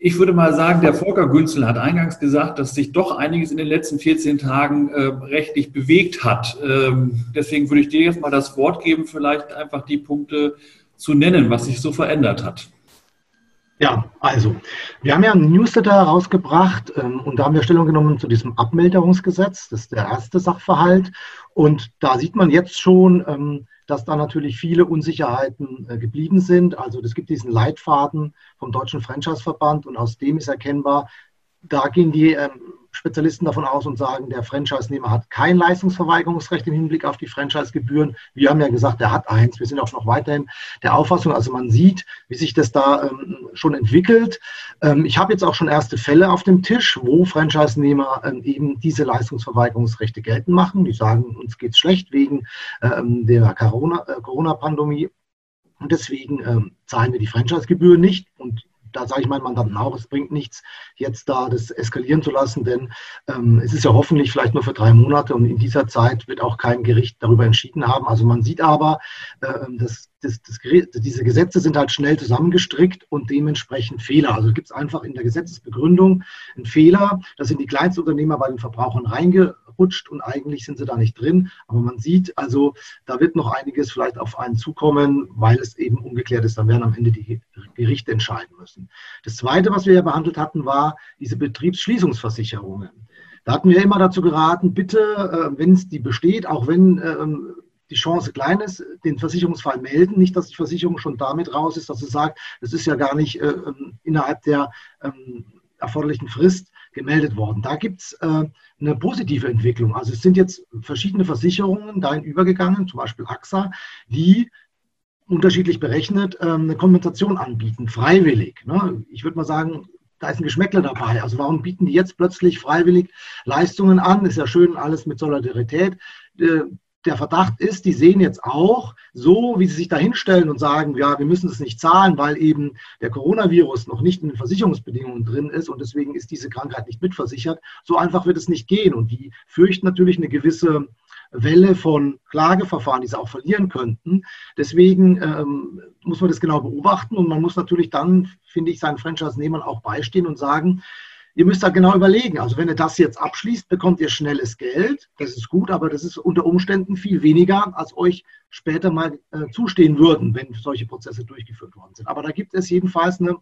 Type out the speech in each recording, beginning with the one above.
ich würde mal sagen, der Volker Günzel hat eingangs gesagt, dass sich doch einiges in den letzten 14 Tagen äh, rechtlich bewegt hat. Ähm, deswegen würde ich dir jetzt mal das Wort geben, vielleicht einfach die Punkte zu nennen, was sich so verändert hat. Ja, also, wir haben ja ein Newsletter rausgebracht ähm, und da haben wir Stellung genommen zu diesem Abmilderungsgesetz. Das ist der erste Sachverhalt. Und da sieht man jetzt schon, ähm, dass da natürlich viele Unsicherheiten äh, geblieben sind. Also es gibt diesen Leitfaden vom Deutschen Franchise-Verband und aus dem ist erkennbar, da gehen die ähm, Spezialisten davon aus und sagen, der Franchise-Nehmer hat kein Leistungsverweigerungsrecht im Hinblick auf die Franchise-Gebühren. Wir haben ja gesagt, er hat eins. Wir sind auch noch weiterhin der Auffassung. Also man sieht, wie sich das da ähm, schon entwickelt. Ähm, ich habe jetzt auch schon erste Fälle auf dem Tisch, wo Franchise-Nehmer ähm, eben diese Leistungsverweigerungsrechte geltend machen. Die sagen, uns geht es schlecht wegen ähm, der äh, Corona-Pandemie. Corona und deswegen ähm, zahlen wir die Franchise-Gebühr nicht. Und da sage ich meinen Mandanten auch, es bringt nichts, jetzt da das eskalieren zu lassen, denn ähm, es ist ja hoffentlich vielleicht nur für drei Monate und in dieser Zeit wird auch kein Gericht darüber entschieden haben. Also man sieht aber, äh, dass das, das, diese Gesetze sind halt schnell zusammengestrickt und dementsprechend Fehler. Also gibt es einfach in der Gesetzesbegründung einen Fehler. Da sind die Kleinstunternehmer bei den Verbrauchern reingerutscht und eigentlich sind sie da nicht drin. Aber man sieht also, da wird noch einiges vielleicht auf einen zukommen, weil es eben ungeklärt ist. Dann werden am Ende die Gerichte entscheiden müssen. Das Zweite, was wir ja behandelt hatten, war diese Betriebsschließungsversicherungen. Da hatten wir immer dazu geraten, bitte, äh, wenn es die besteht, auch wenn ähm, die Chance klein ist, den Versicherungsfall melden. Nicht, dass die Versicherung schon damit raus ist, dass sie sagt, es ist ja gar nicht äh, ähm, innerhalb der ähm, erforderlichen Frist gemeldet worden. Da gibt es äh, eine positive Entwicklung. Also es sind jetzt verschiedene Versicherungen dahin übergegangen, zum Beispiel AXA, die unterschiedlich berechnet äh, eine Kompensation anbieten, freiwillig. Ne? Ich würde mal sagen, da ist ein Geschmäckler dabei. Also warum bieten die jetzt plötzlich freiwillig Leistungen an? Ist ja schön alles mit Solidarität. Äh, der Verdacht ist, die sehen jetzt auch, so wie sie sich da hinstellen und sagen, ja, wir müssen es nicht zahlen, weil eben der Coronavirus noch nicht in den Versicherungsbedingungen drin ist und deswegen ist diese Krankheit nicht mitversichert. So einfach wird es nicht gehen. Und die fürchten natürlich eine gewisse Welle von Klageverfahren, die sie auch verlieren könnten. Deswegen ähm, muss man das genau beobachten und man muss natürlich dann, finde ich, seinen Franchise-Nehmern auch beistehen und sagen, Ihr müsst da genau überlegen. Also wenn ihr das jetzt abschließt, bekommt ihr schnelles Geld. Das ist gut, aber das ist unter Umständen viel weniger, als euch später mal äh, zustehen würden, wenn solche Prozesse durchgeführt worden sind. Aber da gibt es jedenfalls eine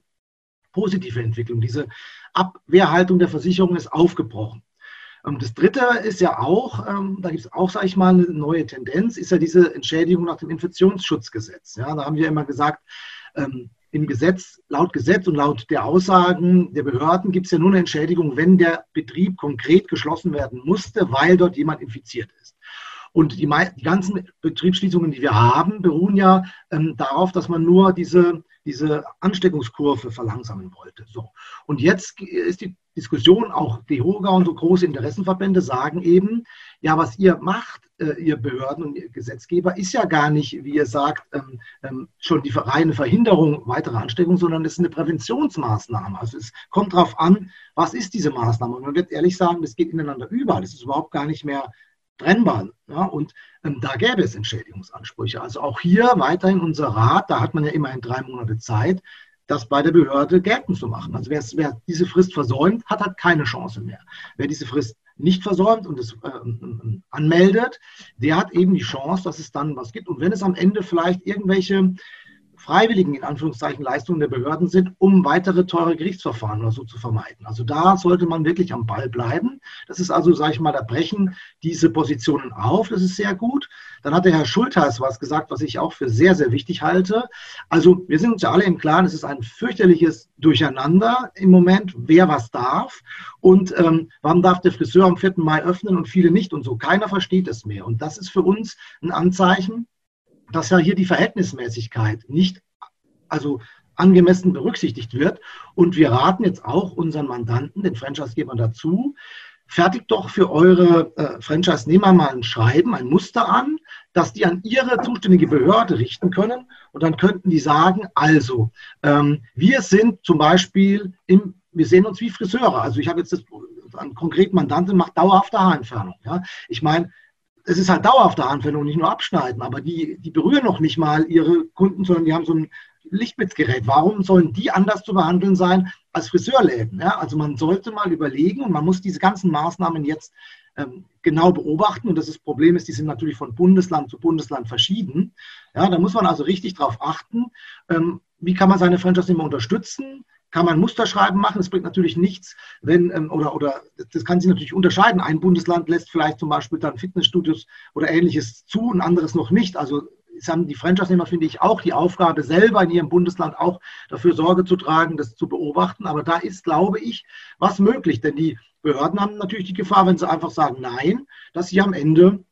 positive Entwicklung. Diese Abwehrhaltung der Versicherung ist aufgebrochen. Und das Dritte ist ja auch, ähm, da gibt es auch, sage ich mal, eine neue Tendenz, ist ja diese Entschädigung nach dem Infektionsschutzgesetz. Ja, da haben wir immer gesagt, ähm, im Gesetz, laut Gesetz und laut der Aussagen der Behörden gibt es ja nur eine Entschädigung, wenn der Betrieb konkret geschlossen werden musste, weil dort jemand infiziert ist. Und die, die ganzen Betriebsschließungen, die wir haben, beruhen ja ähm, darauf, dass man nur diese, diese Ansteckungskurve verlangsamen wollte. So. Und jetzt ist die Diskussion, auch die DEHOGA und so große Interessenverbände sagen eben, ja, was ihr macht, äh, ihr Behörden und ihr Gesetzgeber, ist ja gar nicht, wie ihr sagt, ähm, ähm, schon die reine Verhinderung weiterer Ansteckung, sondern es ist eine Präventionsmaßnahme. Also es kommt darauf an, was ist diese Maßnahme? Und man wird ehrlich sagen, das geht ineinander über. Das ist überhaupt gar nicht mehr trennbar. Ja? Und ähm, da gäbe es Entschädigungsansprüche. Also auch hier weiterhin unser Rat, da hat man ja immerhin drei Monate Zeit, das bei der Behörde geltend zu machen. Also wer, wer diese Frist versäumt, hat halt keine Chance mehr. Wer diese Frist nicht versäumt und es äh, anmeldet, der hat eben die Chance, dass es dann was gibt. Und wenn es am Ende vielleicht irgendwelche freiwilligen, in Anführungszeichen, Leistungen der Behörden sind, um weitere teure Gerichtsverfahren oder so zu vermeiden. Also da sollte man wirklich am Ball bleiben. Das ist also, sage ich mal, da brechen diese Positionen auf. Das ist sehr gut. Dann hat der Herr Schultheiß was gesagt, was ich auch für sehr, sehr wichtig halte. Also wir sind uns ja alle im Klaren, es ist ein fürchterliches Durcheinander im Moment, wer was darf. Und ähm, wann darf der Friseur am 4. Mai öffnen und viele nicht und so. Keiner versteht es mehr. Und das ist für uns ein Anzeichen, dass ja hier die Verhältnismäßigkeit nicht also angemessen berücksichtigt wird. Und wir raten jetzt auch unseren Mandanten, den Franchisegebern dazu, fertigt doch für eure äh, Franchise-Nehmer mal ein Schreiben, ein Muster an, das die an ihre zuständige Behörde richten können. Und dann könnten die sagen, also, ähm, wir sind zum Beispiel im, wir sehen uns wie Friseure. Also ich habe jetzt das, einen konkreten Mandanten macht dauerhafte Haarentfernung. Ja? Ich meine, es ist halt dauerhafte Haarentfernung, nicht nur abschneiden, aber die, die berühren noch nicht mal ihre Kunden, sondern die haben so ein Lichtblitzgerät. Warum sollen die anders zu behandeln sein als Friseurläden? Ja? Also man sollte mal überlegen und man muss diese ganzen Maßnahmen jetzt ähm, genau beobachten. Und das, Problem ist, die sind natürlich von Bundesland zu Bundesland verschieden. Ja, da muss man also richtig darauf achten, ähm, wie kann man seine Franchise-Nehmer unterstützen? Kann man Musterschreiben machen. Es bringt natürlich nichts, wenn, ähm, oder, oder das kann sich natürlich unterscheiden. Ein Bundesland lässt vielleicht zum Beispiel dann Fitnessstudios oder ähnliches zu, ein anderes noch nicht. Also es haben die Franchise-Nehmer, finde ich, auch die Aufgabe, selber in ihrem Bundesland auch dafür Sorge zu tragen, das zu beobachten. Aber da ist, glaube ich, was möglich. Denn die Behörden haben natürlich die Gefahr, wenn sie einfach sagen Nein, dass sie am Ende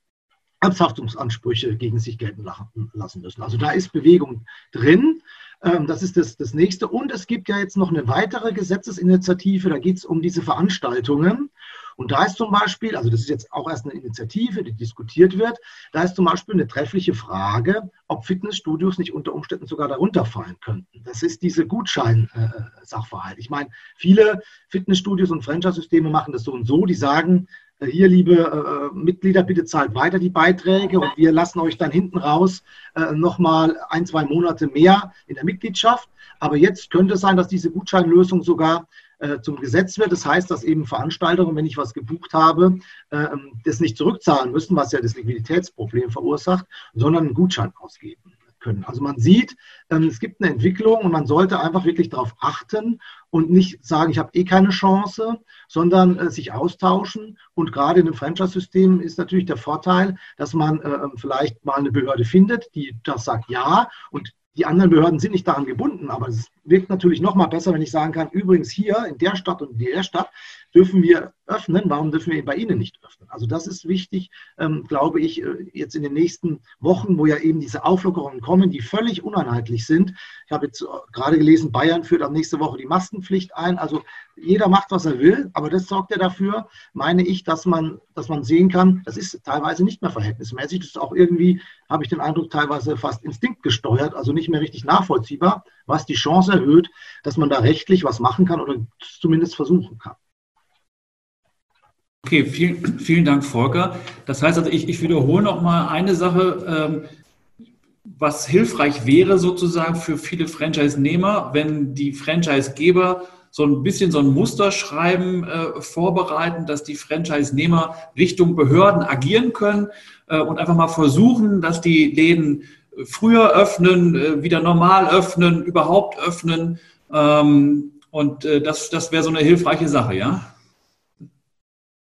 Amtshaftungsansprüche gegen sich gelten lassen müssen. Also da ist Bewegung drin. Ähm, das ist das, das nächste. Und es gibt ja jetzt noch eine weitere Gesetzesinitiative, da geht es um diese Veranstaltungen. Und da ist zum Beispiel, also das ist jetzt auch erst eine Initiative, die diskutiert wird, da ist zum Beispiel eine treffliche Frage, ob Fitnessstudios nicht unter Umständen sogar darunter fallen könnten. Das ist diese Gutschein-Sachverhalt. Ich meine, viele Fitnessstudios und Franchise-Systeme machen das so und so, die sagen, äh, hier, liebe äh, Mitglieder, bitte zahlt weiter die Beiträge und wir lassen euch dann hinten raus äh, nochmal ein, zwei Monate mehr in der Mitgliedschaft. Aber jetzt könnte es sein, dass diese Gutscheinlösung sogar äh, zum Gesetz wird. Das heißt, dass eben Veranstaltungen, wenn ich was gebucht habe, äh, das nicht zurückzahlen müssen, was ja das Liquiditätsproblem verursacht, sondern einen Gutschein ausgeben können. Also man sieht, ähm, es gibt eine Entwicklung und man sollte einfach wirklich darauf achten und nicht sagen, ich habe eh keine Chance, sondern äh, sich austauschen. Und gerade in einem Franchise-System ist natürlich der Vorteil, dass man äh, vielleicht mal eine Behörde findet, die das sagt ja und die anderen Behörden sind nicht daran gebunden, aber es wirkt natürlich noch mal besser, wenn ich sagen kann, übrigens hier in der Stadt und in der Stadt dürfen wir öffnen, warum dürfen wir bei Ihnen nicht öffnen? Also das ist wichtig, ähm, glaube ich, äh, jetzt in den nächsten Wochen, wo ja eben diese Auflockerungen kommen, die völlig uneinheitlich sind. Ich habe jetzt äh, gerade gelesen, Bayern führt ab nächste Woche die Maskenpflicht ein. Also jeder macht, was er will, aber das sorgt ja dafür, meine ich, dass man, dass man sehen kann, das ist teilweise nicht mehr verhältnismäßig. Das ist auch irgendwie, habe ich den Eindruck, teilweise fast instinktgesteuert, also nicht mehr richtig nachvollziehbar, was die Chance erhöht, dass man da rechtlich was machen kann oder zumindest versuchen kann. Okay, vielen, vielen Dank, Volker. Das heißt also, ich, ich wiederhole noch mal eine Sache, ähm, was hilfreich wäre sozusagen für viele Franchise-Nehmer, wenn die Franchise-Geber so ein bisschen so ein Musterschreiben äh, vorbereiten, dass die Franchise-Nehmer Richtung Behörden agieren können äh, und einfach mal versuchen, dass die Läden früher öffnen, äh, wieder normal öffnen, überhaupt öffnen. Ähm, und äh, das, das wäre so eine hilfreiche Sache, ja?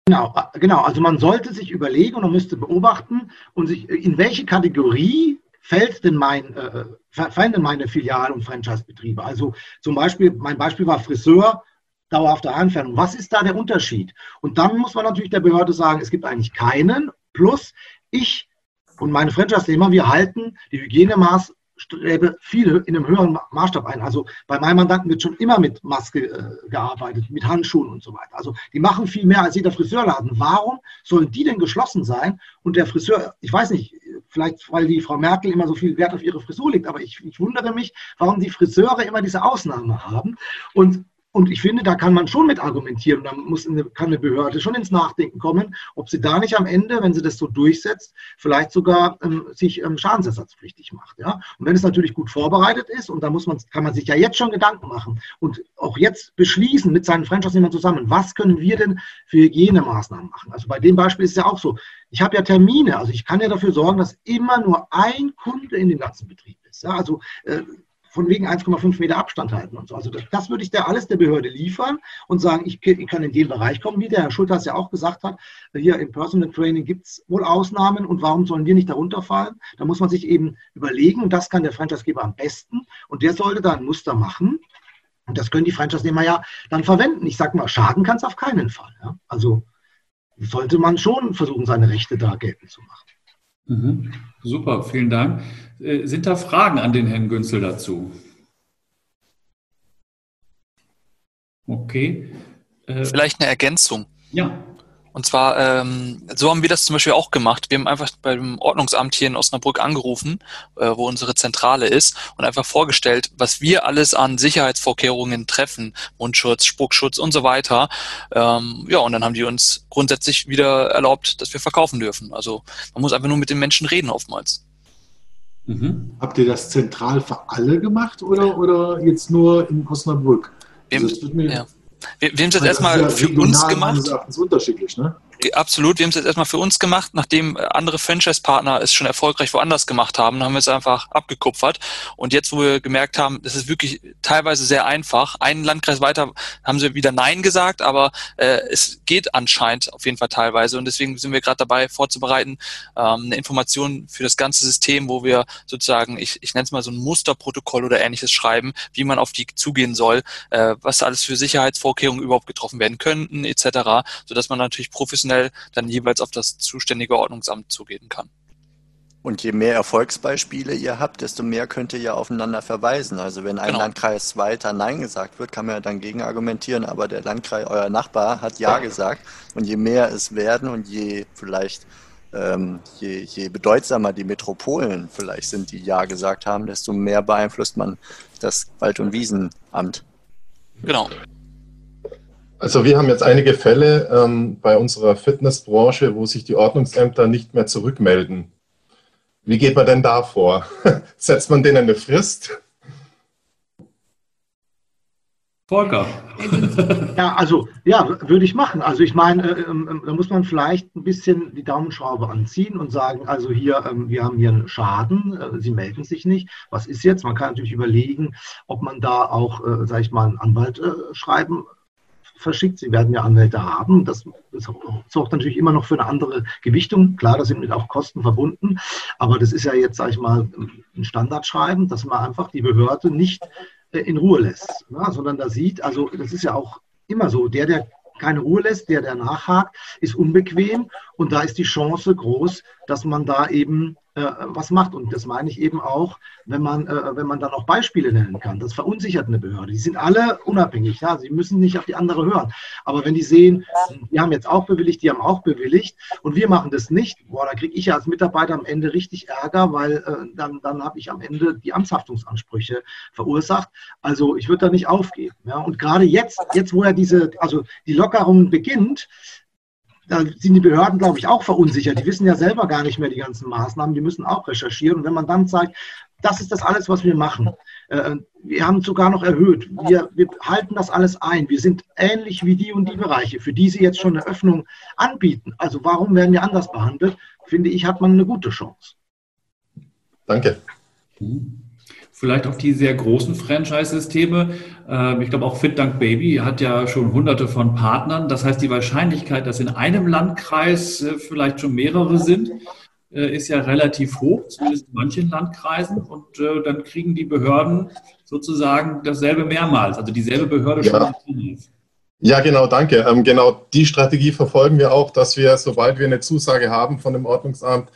Genau, äh, genau, also man sollte sich überlegen und man müsste beobachten und sich, in welche Kategorie fällt denn mein, äh, fallen denn meine Filial- und Franchise-Betriebe? Also zum Beispiel, mein Beispiel war Friseur, dauerhafte Entfernung. Was ist da der Unterschied? Und dann muss man natürlich der Behörde sagen, es gibt eigentlich keinen. Plus, ich und meine Franchise-Nehmer, wir halten die Hygienemaß, strebe viele in einem höheren Maßstab ein. Also bei meinem Mandanten wird schon immer mit Maske äh, gearbeitet, mit Handschuhen und so weiter. Also die machen viel mehr als jeder Friseurladen. Warum sollen die denn geschlossen sein? Und der Friseur, ich weiß nicht, vielleicht weil die Frau Merkel immer so viel Wert auf ihre Frisur legt, aber ich, ich wundere mich, warum die Friseure immer diese Ausnahme haben. Und und ich finde, da kann man schon mit argumentieren. Da muss eine, kann eine Behörde schon ins Nachdenken kommen, ob sie da nicht am Ende, wenn sie das so durchsetzt, vielleicht sogar ähm, sich ähm, schadensersatzpflichtig macht. Ja? Und wenn es natürlich gut vorbereitet ist, und da muss man, kann man sich ja jetzt schon Gedanken machen und auch jetzt beschließen mit seinen Franchise-Nehmern zusammen, was können wir denn für Hygienemaßnahmen machen? Also bei dem Beispiel ist es ja auch so, ich habe ja Termine, also ich kann ja dafür sorgen, dass immer nur ein Kunde in dem ganzen Betrieb ist. Ja? Also äh, von wegen 1,5 Meter Abstand halten und so. Also das, das würde ich der alles der Behörde liefern und sagen, ich, ich, kann in den Bereich kommen, wie der Herr Schulter es ja auch gesagt hat. Hier im Personal Training gibt es wohl Ausnahmen und warum sollen wir nicht darunter fallen? Da muss man sich eben überlegen und das kann der Franchisegeber am besten und der sollte da ein Muster machen. Und das können die Franchise-Nehmer ja dann verwenden. Ich sage mal, schaden kann es auf keinen Fall. Ja? Also sollte man schon versuchen, seine Rechte da geltend zu machen. Mhm. Super, vielen Dank. Äh, sind da Fragen an den Herrn Günzel dazu? Okay. Äh, Vielleicht eine Ergänzung. Ja. Und zwar, ähm, so haben wir das zum Beispiel auch gemacht. Wir haben einfach beim Ordnungsamt hier in Osnabrück angerufen, äh, wo unsere Zentrale ist, und einfach vorgestellt, was wir alles an Sicherheitsvorkehrungen treffen, Mundschutz, Spuckschutz und so weiter. Ähm, ja, und dann haben die uns grundsätzlich wieder erlaubt, dass wir verkaufen dürfen. Also man muss einfach nur mit den Menschen reden oftmals. Mhm. Habt ihr das zentral für alle gemacht oder, oder jetzt nur in Osnabrück? Also ja. Wir, wir haben es jetzt erstmal für uns gemacht. unterschiedlich, ne? Absolut, wir haben es jetzt erstmal für uns gemacht, nachdem andere Franchise-Partner es schon erfolgreich woanders gemacht haben, haben wir es einfach abgekupfert. Und jetzt, wo wir gemerkt haben, das ist wirklich teilweise sehr einfach. Einen Landkreis weiter haben sie wieder Nein gesagt, aber äh, es geht anscheinend auf jeden Fall teilweise. Und deswegen sind wir gerade dabei, vorzubereiten, ähm, eine Information für das ganze System, wo wir sozusagen, ich, ich nenne es mal so ein Musterprotokoll oder ähnliches schreiben, wie man auf die zugehen soll, äh, was alles für Sicherheitsvorkehrungen überhaupt getroffen werden könnten, etc., sodass man natürlich professionell schnell dann jeweils auf das zuständige Ordnungsamt zugehen kann. Und je mehr Erfolgsbeispiele ihr habt, desto mehr könnt ihr ja aufeinander verweisen. Also wenn ein genau. Landkreis weiter Nein gesagt wird, kann man ja dann gegen argumentieren, aber der Landkreis, euer Nachbar, hat Ja gesagt. Und je mehr es werden und je vielleicht ähm, je, je bedeutsamer die Metropolen vielleicht sind, die Ja gesagt haben, desto mehr beeinflusst man das Wald- und Wiesenamt. Genau. Also wir haben jetzt einige Fälle ähm, bei unserer Fitnessbranche, wo sich die Ordnungsämter nicht mehr zurückmelden. Wie geht man denn da vor? Setzt man denen eine Frist? Volker. ja, also ja, würde ich machen. Also ich meine, äh, äh, da muss man vielleicht ein bisschen die Daumenschraube anziehen und sagen, also hier, äh, wir haben hier einen Schaden, äh, Sie melden sich nicht. Was ist jetzt? Man kann natürlich überlegen, ob man da auch, äh, sage ich mal, einen Anwalt äh, schreiben verschickt. Sie werden ja Anwälte haben. Das, sorgt natürlich immer noch für eine andere Gewichtung. Klar, da sind mit auch Kosten verbunden. Aber das ist ja jetzt, sage ich mal, ein Standardschreiben, dass man einfach die Behörde nicht äh, in Ruhe lässt, ne? sondern da sieht, also das ist ja auch immer so, der, der keine Ruhe lässt, der, der nachhakt, ist unbequem und da ist die Chance groß, dass man da eben was macht. Und das meine ich eben auch, wenn man, äh, wenn man dann auch Beispiele nennen kann. Das verunsichert eine Behörde. Die sind alle unabhängig. Ja? Sie müssen nicht auf die andere hören. Aber wenn die sehen, die haben jetzt auch bewilligt, die haben auch bewilligt und wir machen das nicht, boah, da kriege ich ja als Mitarbeiter am Ende richtig Ärger, weil äh, dann, dann habe ich am Ende die Amtshaftungsansprüche verursacht. Also ich würde da nicht aufgeben. Ja? Und gerade jetzt, jetzt wo ja diese, also die Lockerung beginnt, da sind die Behörden, glaube ich, auch verunsichert. Die wissen ja selber gar nicht mehr die ganzen Maßnahmen, die müssen auch recherchieren. Und wenn man dann sagt, das ist das alles, was wir machen. Äh, wir haben sogar noch erhöht. Wir, wir, halten das alles ein. Wir sind ähnlich wie die und die Bereiche, für die Sie jetzt schon eine Öffnung anbieten. Also warum werden wir anders behandelt? Finde ich, hat man eine gute Chance. Danke. Vielleicht auch die sehr großen Franchise-Systeme. Ähm, ich glaube, auch FitDunk Baby hat ja schon hunderte von Partnern. Das heißt, die Wahrscheinlichkeit, dass in einem Landkreis äh, vielleicht schon mehrere sind, äh, ist ja relativ hoch, zumindest in manchen Landkreisen. Und äh, dann kriegen die Behörden sozusagen dasselbe mehrmals, also dieselbe Behörde ja. schon. Ja, genau, danke. Ähm, genau die Strategie verfolgen wir auch, dass wir, sobald wir eine Zusage haben von dem Ordnungsamt,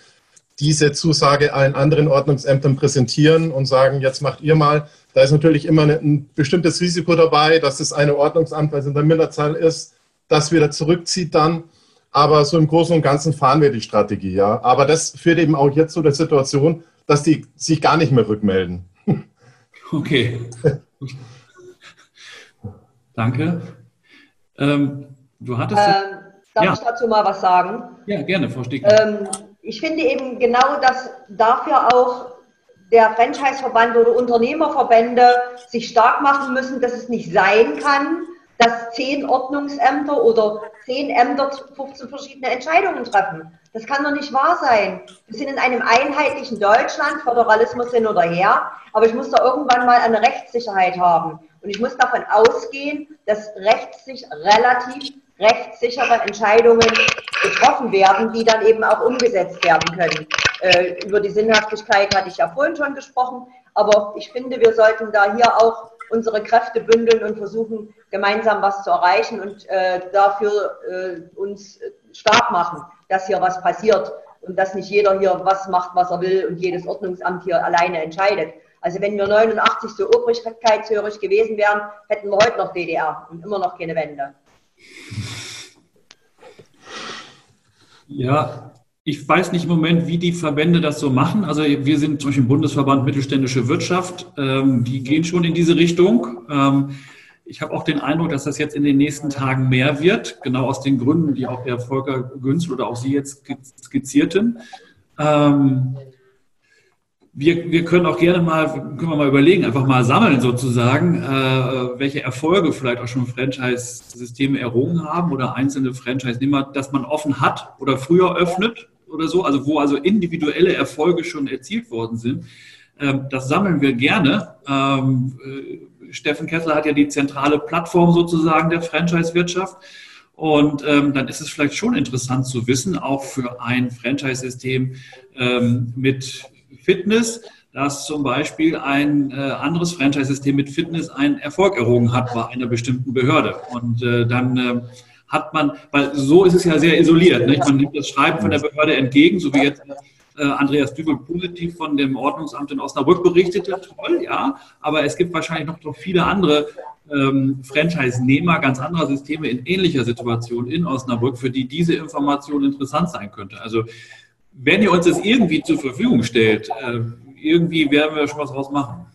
diese Zusage allen anderen Ordnungsämtern präsentieren und sagen, jetzt macht ihr mal. Da ist natürlich immer ein bestimmtes Risiko dabei, dass das eine Ordnungsamt, weil es in der Minderzahl ist, das wieder zurückzieht dann. Aber so im Großen und Ganzen fahren wir die Strategie, ja. Aber das führt eben auch jetzt zu der Situation, dass die sich gar nicht mehr rückmelden. Okay. Danke. Ähm, du hattest. Ähm, darf ja. ich dazu mal was sagen? Ja, gerne, Frau Stiegler. Ähm, ich finde eben genau, dass dafür auch der Franchise-Verband oder Unternehmerverbände sich stark machen müssen, dass es nicht sein kann, dass zehn Ordnungsämter oder zehn Ämter 15 verschiedene Entscheidungen treffen. Das kann doch nicht wahr sein. Wir sind in einem einheitlichen Deutschland, Föderalismus hin oder her, aber ich muss da irgendwann mal eine Rechtssicherheit haben. Und ich muss davon ausgehen, dass rechtlich relativ rechtssichere Entscheidungen getroffen werden, die dann eben auch umgesetzt werden können. Äh, über die Sinnhaftigkeit hatte ich ja vorhin schon gesprochen, aber ich finde, wir sollten da hier auch unsere Kräfte bündeln und versuchen, gemeinsam was zu erreichen und äh, dafür äh, uns stark machen, dass hier was passiert und dass nicht jeder hier was macht, was er will und jedes Ordnungsamt hier alleine entscheidet. Also wenn wir 89 so obrigkeitshörig gewesen wären, hätten wir heute noch DDR und immer noch keine Wende. Ja, ich weiß nicht im Moment, wie die Verbände das so machen. Also wir sind zum Beispiel im Bundesverband Mittelständische Wirtschaft. Ähm, die gehen schon in diese Richtung. Ähm, ich habe auch den Eindruck, dass das jetzt in den nächsten Tagen mehr wird, genau aus den Gründen, die auch der Volker Günzel oder auch Sie jetzt skizzierten. Ähm, wir, wir können auch gerne mal, können wir mal überlegen, einfach mal sammeln sozusagen, äh, welche Erfolge vielleicht auch schon Franchise-Systeme errungen haben oder einzelne Franchise-Nehmer, dass man offen hat oder früher öffnet oder so, also wo also individuelle Erfolge schon erzielt worden sind. Ähm, das sammeln wir gerne. Ähm, äh, Steffen Kessler hat ja die zentrale Plattform sozusagen der Franchise-Wirtschaft. Und ähm, dann ist es vielleicht schon interessant zu wissen, auch für ein Franchise-System ähm, mit Fitness, dass zum Beispiel ein äh, anderes Franchise-System mit Fitness einen Erfolg errungen hat bei einer bestimmten Behörde. Und äh, dann äh, hat man, weil so ist es ja sehr isoliert. Nicht? Man nimmt das Schreiben von der Behörde entgegen, so wie jetzt äh, Andreas Dübel positiv von dem Ordnungsamt in Osnabrück berichtete. Toll, ja, aber es gibt wahrscheinlich noch, noch viele andere ähm, Franchise-Nehmer ganz anderer Systeme in ähnlicher Situation in Osnabrück, für die diese Information interessant sein könnte. Also wenn ihr uns das irgendwie zur Verfügung stellt, äh, irgendwie werden wir schon was draus machen.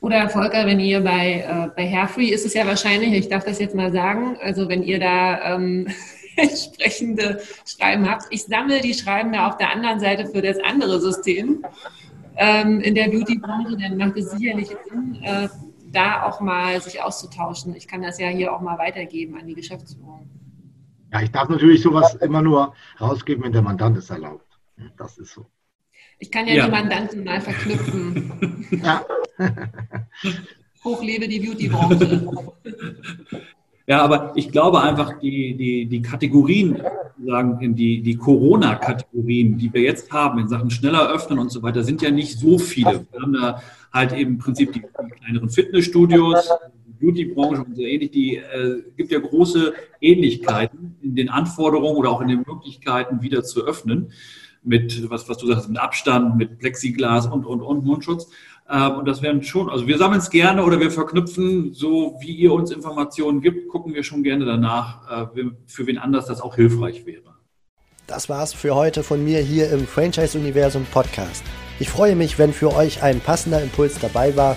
Oder Volker, wenn ihr bei, äh, bei Hairfree ist es ja wahrscheinlich, ich darf das jetzt mal sagen, also wenn ihr da ähm, entsprechende Schreiben habt, ich sammle die Schreiben ja auf der anderen Seite für das andere System ähm, in der Beauty-Branche, dann macht es sicherlich Sinn, äh, da auch mal sich auszutauschen. Ich kann das ja hier auch mal weitergeben an die Geschäftsführung. Ja, ich darf natürlich sowas immer nur rausgeben, wenn der Mandant es erlaubt. Das ist so. Ich kann ja, ja. die Mandanten mal verknüpfen. Ja. Hochlebe die Beauty-Branche. Ja, aber ich glaube einfach, die, die, die Kategorien, sagen, die, die Corona-Kategorien, die wir jetzt haben in Sachen schneller öffnen und so weiter, sind ja nicht so viele. Wir haben da halt eben im Prinzip die, die kleineren Fitnessstudios, Beauty-Branche und so ähnlich, die äh, gibt ja große Ähnlichkeiten in den Anforderungen oder auch in den Möglichkeiten wieder zu öffnen. Mit, was, was du sagst, mit Abstand, mit Plexiglas und, und, und Mundschutz. Ähm, und das wären schon, also wir sammeln es gerne oder wir verknüpfen, so wie ihr uns Informationen gibt, gucken wir schon gerne danach, äh, für wen anders das auch hilfreich wäre. Das war's für heute von mir hier im Franchise Universum Podcast. Ich freue mich, wenn für euch ein passender Impuls dabei war